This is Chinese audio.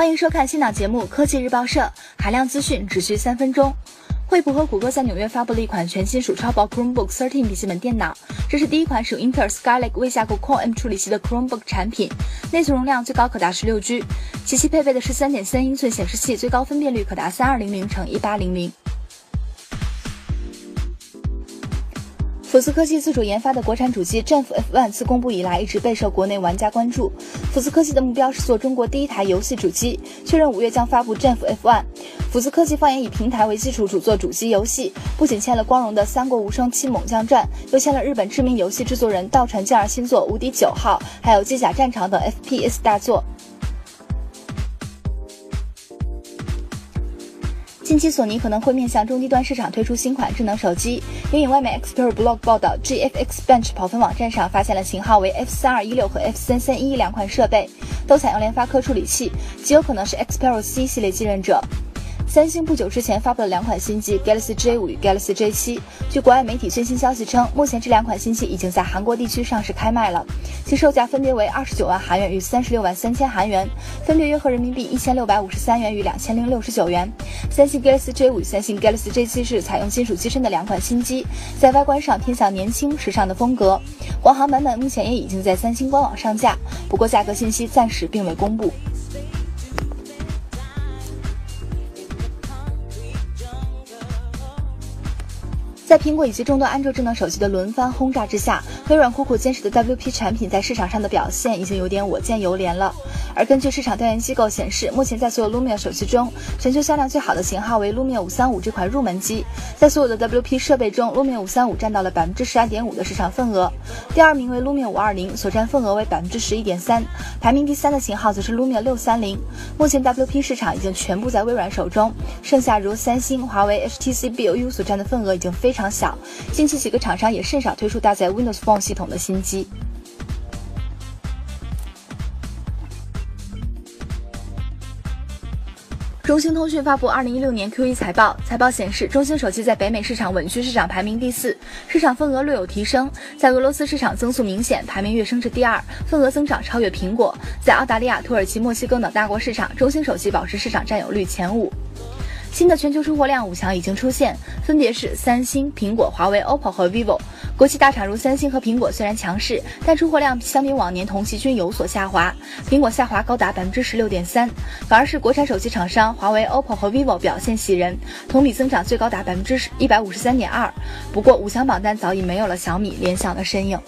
欢迎收看新老节目《科技日报社》，海量资讯只需三分钟。惠普和谷歌在纽约发布了一款全新属超薄 Chromebook 13笔记本电脑，这是第一款使用英特尔 Skylake 未架构 Core M 处理器的 Chromebook 产品，内存容量最高可达十六 G，其其配备的是3.3英寸显示器，最高分辨率可达三二零零乘一八零零。福斯科技自主研发的国产主机战斧 F1 自公布以来，一直备受国内玩家关注。福斯科技的目标是做中国第一台游戏主机，确认五月将发布战斧 F1。福斯科技放言以平台为基础，主做主机游戏，不仅签了光荣的《三国无双七猛将传》，又签了日本知名游戏制作人道传健儿新作《无敌九号》，还有《机甲战场》等 FPS 大作。近期，索尼可能会面向中低端市场推出新款智能手机。援引外媒 Expert Blog 报道，GFX Bench 跑分网站上发现了型号为 F 三二一六和 F 三三一两款设备，都采用联发科处理器，极有可能是 Xperia C 系列继任者。三星不久之前发布了两款新机，Galaxy J5 与 Galaxy J7。据国外媒体最新消息称，目前这两款新机已经在韩国地区上市开卖了，其售价分别为二十九万韩元与三十六万三千韩元，分别约合人民币一千六百五十三元与两千零六十九元。三星 Galaxy J5 与三星 Galaxy J7 是采用金属机身的两款新机，在外观上偏向年轻时尚的风格。国行版本目前也已经在三星官网上架，不过价格信息暂时并未公布。在苹果以及众多安卓智能手机的轮番轰炸之下，微软苦苦坚持的 WP 产品在市场上的表现已经有点我见犹怜了。而根据市场调研机构显示，目前在所有 Lumia 手机中，全球销量最好的型号为 Lumia 五三五这款入门机。在所有的 WP 设备中，Lumia 五三五占到了百分之十二点五的市场份额，第二名为 Lumia 五二零，所占份额为百分之十一点三。排名第三的型号则是 Lumia 六三零。目前 WP 市场已经全部在微软手中，剩下如三星、华为、HTC、BOU 所占的份额已经非常。常小，近期几个厂商也甚少推出搭载 Windows Phone 系统的新机。中兴通讯发布二零一六年 Q1 财报，财报显示，中兴手机在北美市场稳居市场排名第四，市场份额略有提升，在俄罗斯市场增速明显，排名跃升至第二，份额增长超越苹果。在澳大利亚、土耳其、墨西哥等大国市场，中兴手机保持市场占有率前五。新的全球出货量五强已经出现，分别是三星、苹果、华为、OPPO 和 vivo。国际大厂如三星和苹果虽然强势，但出货量相比往年同期均有所下滑。苹果下滑高达百分之十六点三，反而是国产手机厂商华为、OPPO 和 vivo 表现喜人，同比增长最高达百分之一百五十三点二。不过五强榜单早已没有了小米、联想的身影。